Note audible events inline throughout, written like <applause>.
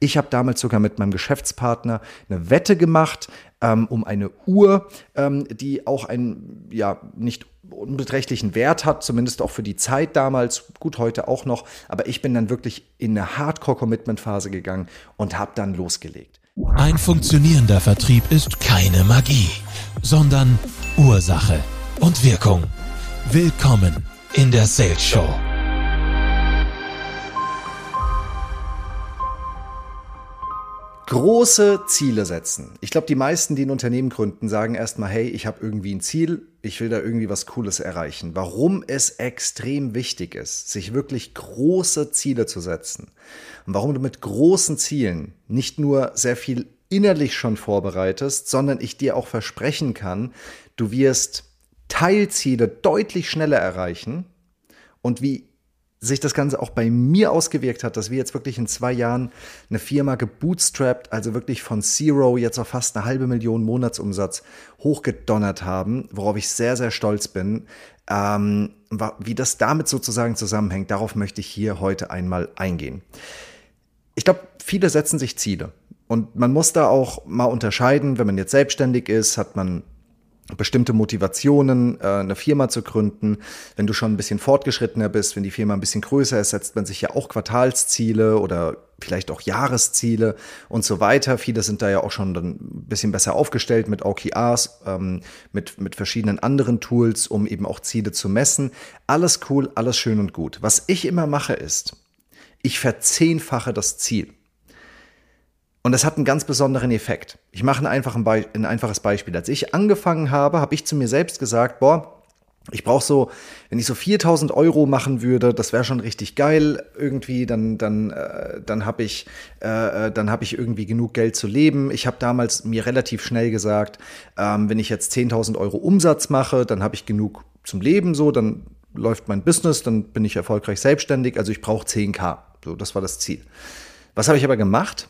Ich habe damals sogar mit meinem Geschäftspartner eine Wette gemacht ähm, um eine Uhr, ähm, die auch einen ja nicht unbeträchtlichen Wert hat, zumindest auch für die Zeit damals, gut heute auch noch. Aber ich bin dann wirklich in eine Hardcore-Commitment-Phase gegangen und habe dann losgelegt. Ein funktionierender Vertrieb ist keine Magie, sondern Ursache und Wirkung. Willkommen in der Sales Show. Große Ziele setzen. Ich glaube, die meisten, die ein Unternehmen gründen, sagen erstmal, hey, ich habe irgendwie ein Ziel, ich will da irgendwie was Cooles erreichen. Warum es extrem wichtig ist, sich wirklich große Ziele zu setzen. Und warum du mit großen Zielen nicht nur sehr viel innerlich schon vorbereitest, sondern ich dir auch versprechen kann, du wirst Teilziele deutlich schneller erreichen und wie sich das Ganze auch bei mir ausgewirkt hat, dass wir jetzt wirklich in zwei Jahren eine Firma gebootstrapped, also wirklich von Zero jetzt auf fast eine halbe Million Monatsumsatz hochgedonnert haben, worauf ich sehr, sehr stolz bin. Ähm, wie das damit sozusagen zusammenhängt, darauf möchte ich hier heute einmal eingehen. Ich glaube, viele setzen sich Ziele. Und man muss da auch mal unterscheiden, wenn man jetzt selbstständig ist, hat man bestimmte Motivationen, äh, eine Firma zu gründen. Wenn du schon ein bisschen fortgeschrittener bist, wenn die Firma ein bisschen größer ist, setzt man sich ja auch Quartalsziele oder vielleicht auch Jahresziele und so weiter. Viele sind da ja auch schon ein bisschen besser aufgestellt mit OKRs, ähm, mit, mit verschiedenen anderen Tools, um eben auch Ziele zu messen. Alles cool, alles schön und gut. Was ich immer mache ist, ich verzehnfache das Ziel. Und das hat einen ganz besonderen Effekt. Ich mache ein, ein einfaches Beispiel. Als ich angefangen habe, habe ich zu mir selbst gesagt, boah, ich brauche so, wenn ich so 4000 Euro machen würde, das wäre schon richtig geil irgendwie, dann, dann, äh, dann habe ich, äh, äh dann hab ich irgendwie genug Geld zu leben. Ich habe damals mir relativ schnell gesagt, ähm, wenn ich jetzt 10.000 Euro Umsatz mache, dann habe ich genug zum Leben so, dann läuft mein Business, dann bin ich erfolgreich selbstständig, also ich brauche 10k. So, das war das Ziel. Was habe ich aber gemacht?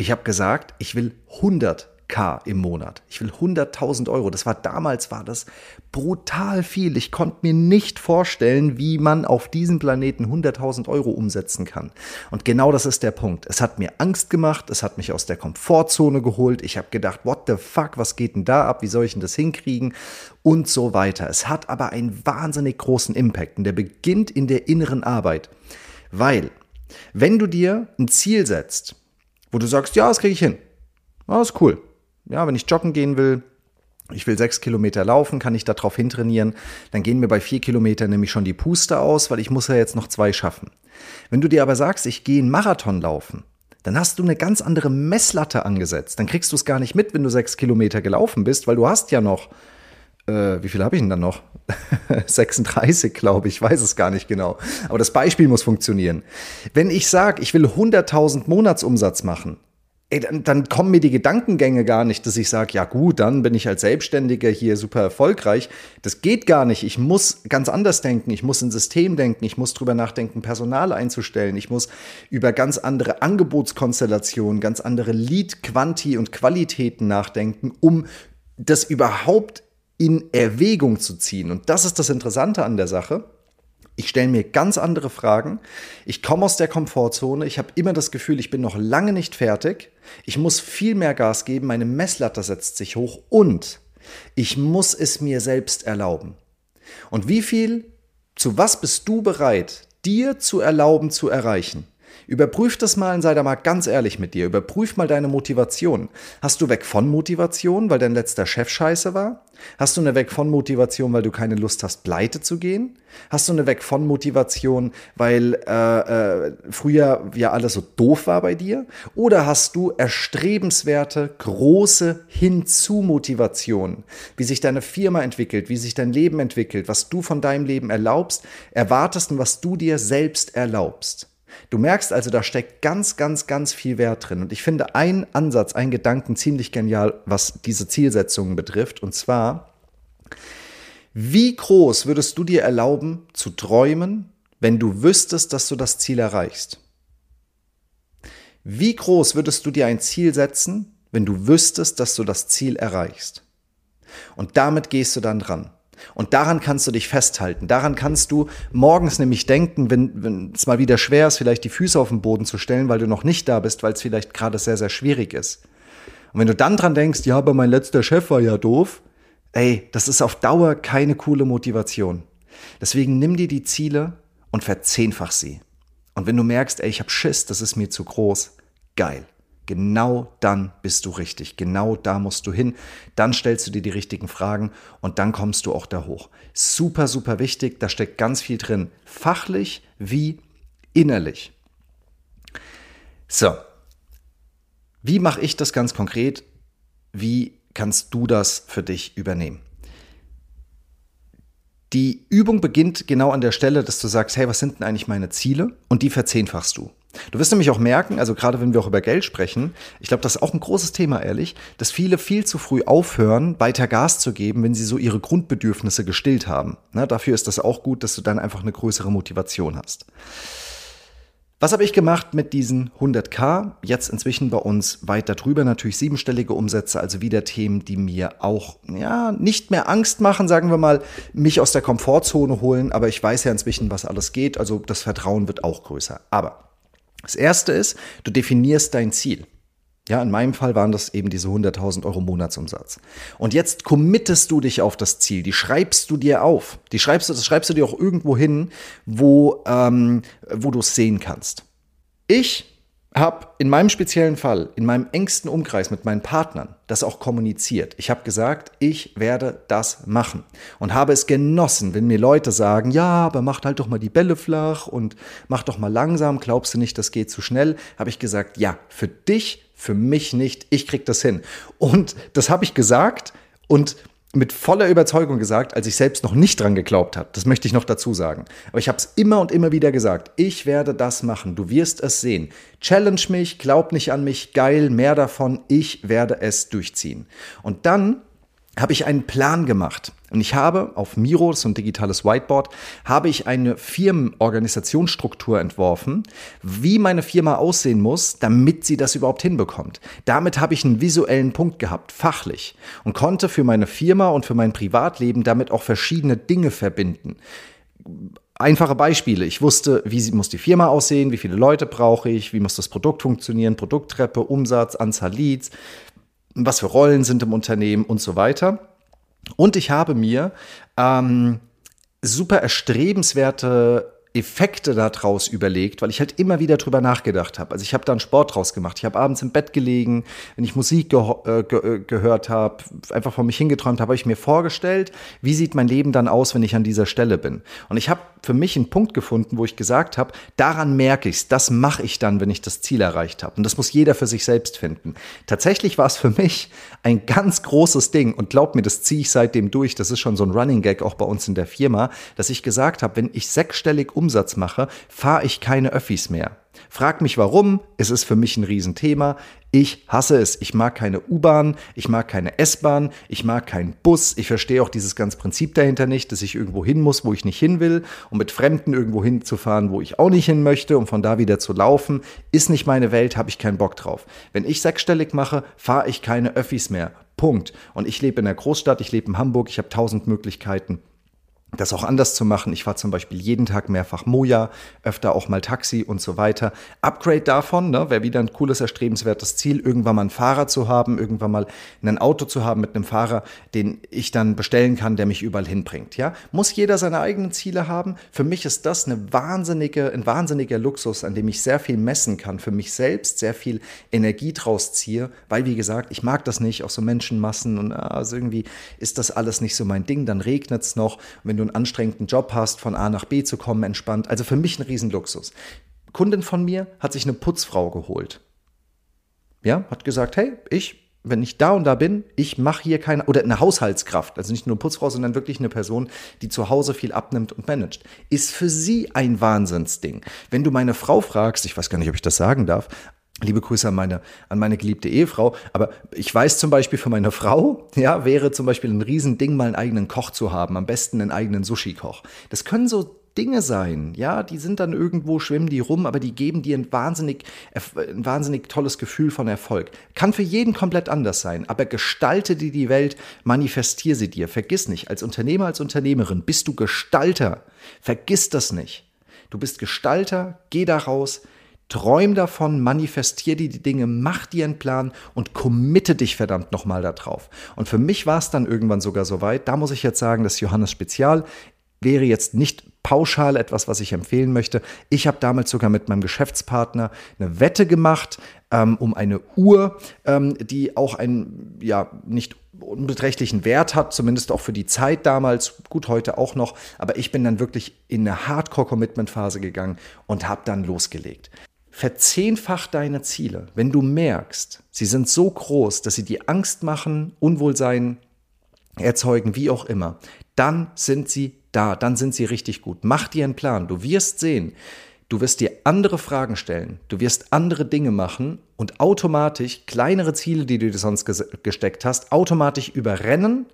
Ich habe gesagt, ich will 100k im Monat. Ich will 100.000 Euro. Das war damals, war das brutal viel. Ich konnte mir nicht vorstellen, wie man auf diesem Planeten 100.000 Euro umsetzen kann. Und genau das ist der Punkt. Es hat mir Angst gemacht. Es hat mich aus der Komfortzone geholt. Ich habe gedacht, what the fuck, was geht denn da ab? Wie soll ich denn das hinkriegen? Und so weiter. Es hat aber einen wahnsinnig großen Impact. Und der beginnt in der inneren Arbeit. Weil, wenn du dir ein Ziel setzt, wo du sagst, ja, das kriege ich hin. Ja, ist cool. Ja, wenn ich joggen gehen will, ich will sechs Kilometer laufen, kann ich darauf hintrainieren, dann gehen mir bei vier Kilometern nämlich schon die Puste aus, weil ich muss ja jetzt noch zwei schaffen. Wenn du dir aber sagst, ich gehe einen Marathon laufen, dann hast du eine ganz andere Messlatte angesetzt. Dann kriegst du es gar nicht mit, wenn du sechs Kilometer gelaufen bist, weil du hast ja noch, äh, wie viel habe ich denn dann noch? <laughs> 36, glaube ich, weiß es gar nicht genau. Aber das Beispiel muss funktionieren. Wenn ich sage, ich will 100.000 Monatsumsatz machen, ey, dann, dann, kommen mir die Gedankengänge gar nicht, dass ich sage, ja gut, dann bin ich als Selbstständiger hier super erfolgreich. Das geht gar nicht. Ich muss ganz anders denken. Ich muss ein System denken. Ich muss drüber nachdenken, Personal einzustellen. Ich muss über ganz andere Angebotskonstellationen, ganz andere Lead-Quanti und Qualitäten nachdenken, um das überhaupt in Erwägung zu ziehen. Und das ist das Interessante an der Sache. Ich stelle mir ganz andere Fragen. Ich komme aus der Komfortzone. Ich habe immer das Gefühl, ich bin noch lange nicht fertig. Ich muss viel mehr Gas geben. Meine Messlatte setzt sich hoch und ich muss es mir selbst erlauben. Und wie viel, zu was bist du bereit, dir zu erlauben zu erreichen? Überprüf das mal und sei da mal ganz ehrlich mit dir. Überprüf mal deine Motivation. Hast du weg von Motivation, weil dein letzter Chef scheiße war? Hast du eine weg von Motivation, weil du keine Lust hast, pleite zu gehen? Hast du eine weg von Motivation, weil äh, äh, früher ja alles so doof war bei dir? Oder hast du erstrebenswerte, große Hinzu-Motivation, wie sich deine Firma entwickelt, wie sich dein Leben entwickelt, was du von deinem Leben erlaubst, erwartest und was du dir selbst erlaubst? Du merkst also, da steckt ganz, ganz, ganz viel Wert drin. Und ich finde einen Ansatz, einen Gedanken ziemlich genial, was diese Zielsetzungen betrifft. Und zwar, wie groß würdest du dir erlauben zu träumen, wenn du wüsstest, dass du das Ziel erreichst? Wie groß würdest du dir ein Ziel setzen, wenn du wüsstest, dass du das Ziel erreichst? Und damit gehst du dann dran. Und daran kannst du dich festhalten. Daran kannst du morgens nämlich denken, wenn, wenn es mal wieder schwer ist, vielleicht die Füße auf den Boden zu stellen, weil du noch nicht da bist, weil es vielleicht gerade sehr, sehr schwierig ist. Und wenn du dann dran denkst, ja, aber mein letzter Chef war ja doof, ey, das ist auf Dauer keine coole Motivation. Deswegen nimm dir die Ziele und verzehnfach sie. Und wenn du merkst, ey, ich habe Schiss, das ist mir zu groß, geil. Genau dann bist du richtig. Genau da musst du hin. Dann stellst du dir die richtigen Fragen und dann kommst du auch da hoch. Super, super wichtig. Da steckt ganz viel drin. Fachlich wie innerlich. So. Wie mache ich das ganz konkret? Wie kannst du das für dich übernehmen? Die Übung beginnt genau an der Stelle, dass du sagst, hey, was sind denn eigentlich meine Ziele? Und die verzehnfachst du. Du wirst nämlich auch merken, also gerade wenn wir auch über Geld sprechen, ich glaube, das ist auch ein großes Thema, ehrlich, dass viele viel zu früh aufhören, weiter Gas zu geben, wenn sie so ihre Grundbedürfnisse gestillt haben. Na, dafür ist das auch gut, dass du dann einfach eine größere Motivation hast. Was habe ich gemacht mit diesen 100k? Jetzt inzwischen bei uns weit darüber natürlich siebenstellige Umsätze, also wieder Themen, die mir auch ja nicht mehr Angst machen, sagen wir mal, mich aus der Komfortzone holen. Aber ich weiß ja inzwischen, was alles geht. Also das Vertrauen wird auch größer. Aber das erste ist, du definierst dein Ziel. Ja, in meinem Fall waren das eben diese 100.000 Euro Monatsumsatz. Und jetzt committest du dich auf das Ziel. Die schreibst du dir auf. Die schreibst du, das schreibst du dir auch irgendwo hin, wo, ähm, wo du es sehen kannst. Ich habe in meinem speziellen Fall, in meinem engsten Umkreis mit meinen Partnern, das auch kommuniziert. Ich habe gesagt, ich werde das machen und habe es genossen, wenn mir Leute sagen, ja, aber mach halt doch mal die Bälle flach und mach doch mal langsam, glaubst du nicht, das geht zu schnell? Habe ich gesagt, ja, für dich, für mich nicht, ich krieg das hin. Und das habe ich gesagt und mit voller Überzeugung gesagt, als ich selbst noch nicht dran geglaubt habe. Das möchte ich noch dazu sagen. Aber ich habe es immer und immer wieder gesagt. Ich werde das machen. Du wirst es sehen. Challenge mich, glaub nicht an mich, geil, mehr davon. Ich werde es durchziehen. Und dann habe ich einen Plan gemacht. Und ich habe auf Miro, ist ein digitales Whiteboard, habe ich eine Firmenorganisationsstruktur entworfen, wie meine Firma aussehen muss, damit sie das überhaupt hinbekommt. Damit habe ich einen visuellen Punkt gehabt, fachlich, und konnte für meine Firma und für mein Privatleben damit auch verschiedene Dinge verbinden. Einfache Beispiele. Ich wusste, wie muss die Firma aussehen, wie viele Leute brauche ich, wie muss das Produkt funktionieren, Produkttreppe, Umsatz, Anzahl Leads, was für Rollen sind im Unternehmen und so weiter. Und ich habe mir ähm, super erstrebenswerte Effekte daraus überlegt, weil ich halt immer wieder drüber nachgedacht habe. Also ich habe da einen Sport draus gemacht. Ich habe abends im Bett gelegen, wenn ich Musik ge äh, ge äh, gehört habe, einfach vor mich hingeträumt habe, habe ich mir vorgestellt, wie sieht mein Leben dann aus, wenn ich an dieser Stelle bin. Und ich habe für mich einen Punkt gefunden, wo ich gesagt habe, daran merke ich's, das mache ich dann, wenn ich das Ziel erreicht habe. Und das muss jeder für sich selbst finden. Tatsächlich war es für mich ein ganz großes Ding und glaub mir, das ziehe ich seitdem durch. Das ist schon so ein Running Gag auch bei uns in der Firma, dass ich gesagt habe, wenn ich sechsstellig Umsatz mache, fahre ich keine Öffis mehr. Frag mich warum, es ist für mich ein Riesenthema. Ich hasse es. Ich mag keine U-Bahn, ich mag keine S-Bahn, ich mag keinen Bus. Ich verstehe auch dieses ganze Prinzip dahinter nicht, dass ich irgendwo hin muss, wo ich nicht hin will, um mit Fremden irgendwo hinzufahren, wo ich auch nicht hin möchte, um von da wieder zu laufen. Ist nicht meine Welt, habe ich keinen Bock drauf. Wenn ich sechsstellig mache, fahre ich keine Öffis mehr. Punkt. Und ich lebe in der Großstadt, ich lebe in Hamburg, ich habe tausend Möglichkeiten das auch anders zu machen. Ich fahre zum Beispiel jeden Tag mehrfach Moja, öfter auch mal Taxi und so weiter. Upgrade davon ne, wäre wieder ein cooles, erstrebenswertes Ziel, irgendwann mal ein Fahrer zu haben, irgendwann mal ein Auto zu haben mit einem Fahrer, den ich dann bestellen kann, der mich überall hinbringt. Ja, muss jeder seine eigenen Ziele haben. Für mich ist das eine wahnsinnige, ein wahnsinniger Luxus, an dem ich sehr viel messen kann, für mich selbst sehr viel Energie draus ziehe, weil wie gesagt, ich mag das nicht, auch so Menschenmassen und also irgendwie ist das alles nicht so mein Ding. Dann regnet es noch. wenn du einen anstrengenden Job hast, von A nach B zu kommen, entspannt. Also für mich ein Riesenluxus. Kundin von mir hat sich eine Putzfrau geholt. Ja, hat gesagt, hey, ich wenn ich da und da bin, ich mache hier keine, oder eine Haushaltskraft, also nicht nur eine Putzfrau, sondern wirklich eine Person, die zu Hause viel abnimmt und managt, ist für sie ein Wahnsinnsding. Wenn du meine Frau fragst, ich weiß gar nicht, ob ich das sagen darf, Liebe Grüße an meine, an meine geliebte Ehefrau. Aber ich weiß zum Beispiel für meine <laughs> Frau, ja, wäre zum Beispiel ein Riesending, mal einen eigenen Koch zu haben. Am besten einen eigenen Sushi-Koch. Das können so Dinge sein. Ja, die sind dann irgendwo, schwimmen die rum, aber die geben dir ein wahnsinnig, ein wahnsinnig tolles Gefühl von Erfolg. Kann für jeden komplett anders sein, aber gestalte dir die Welt, manifestier sie dir. Vergiss nicht, als Unternehmer, als Unternehmerin bist du Gestalter. Vergiss das nicht. Du bist Gestalter, geh da raus, Träum davon, manifestier dir die Dinge, mach dir einen Plan und committe dich verdammt nochmal darauf. Und für mich war es dann irgendwann sogar so weit, da muss ich jetzt sagen, das Johannes Spezial wäre jetzt nicht pauschal etwas, was ich empfehlen möchte. Ich habe damals sogar mit meinem Geschäftspartner eine Wette gemacht ähm, um eine Uhr, ähm, die auch einen ja nicht unbeträchtlichen Wert hat, zumindest auch für die Zeit damals, gut heute auch noch. Aber ich bin dann wirklich in eine Hardcore-Commitment-Phase gegangen und habe dann losgelegt. Verzehnfach deine Ziele. Wenn du merkst, sie sind so groß, dass sie dir Angst machen, Unwohlsein erzeugen, wie auch immer, dann sind sie da, dann sind sie richtig gut. Mach dir einen Plan. Du wirst sehen, du wirst dir andere Fragen stellen, du wirst andere Dinge machen und automatisch kleinere Ziele, die du dir sonst gesteckt hast, automatisch überrennen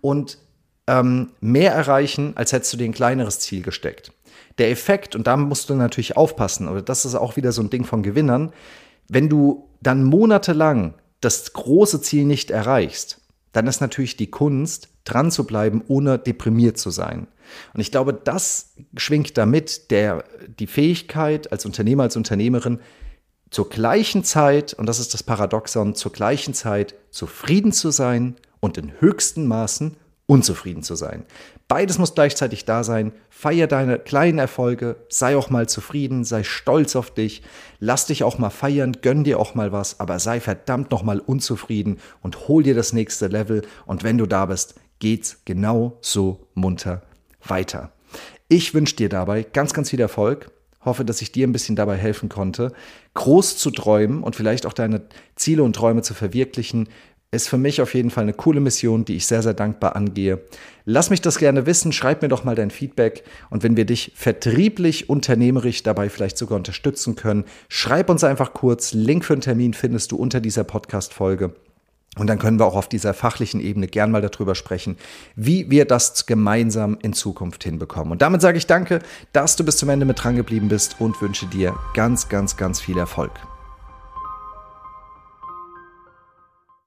und ähm, mehr erreichen, als hättest du dir ein kleineres Ziel gesteckt der Effekt, und da musst du natürlich aufpassen, aber das ist auch wieder so ein Ding von Gewinnern, wenn du dann monatelang das große Ziel nicht erreichst, dann ist natürlich die Kunst, dran zu bleiben, ohne deprimiert zu sein. Und ich glaube, das schwingt damit, der, die Fähigkeit als Unternehmer, als Unternehmerin, zur gleichen Zeit, und das ist das Paradoxon, zur gleichen Zeit zufrieden zu sein und in höchsten Maßen unzufrieden zu sein. Beides muss gleichzeitig da sein. Feier deine kleinen Erfolge, sei auch mal zufrieden, sei stolz auf dich, lass dich auch mal feiern, gönn dir auch mal was, aber sei verdammt noch mal unzufrieden und hol dir das nächste Level und wenn du da bist, geht's genau so munter weiter. Ich wünsche dir dabei ganz, ganz viel Erfolg. Hoffe, dass ich dir ein bisschen dabei helfen konnte, groß zu träumen und vielleicht auch deine Ziele und Träume zu verwirklichen, ist für mich auf jeden Fall eine coole Mission, die ich sehr, sehr dankbar angehe. Lass mich das gerne wissen, schreib mir doch mal dein Feedback und wenn wir dich vertrieblich, unternehmerisch dabei vielleicht sogar unterstützen können, schreib uns einfach kurz. Link für einen Termin findest du unter dieser Podcast-Folge. Und dann können wir auch auf dieser fachlichen Ebene gern mal darüber sprechen, wie wir das gemeinsam in Zukunft hinbekommen. Und damit sage ich danke, dass du bis zum Ende mit dran geblieben bist und wünsche dir ganz, ganz, ganz viel Erfolg.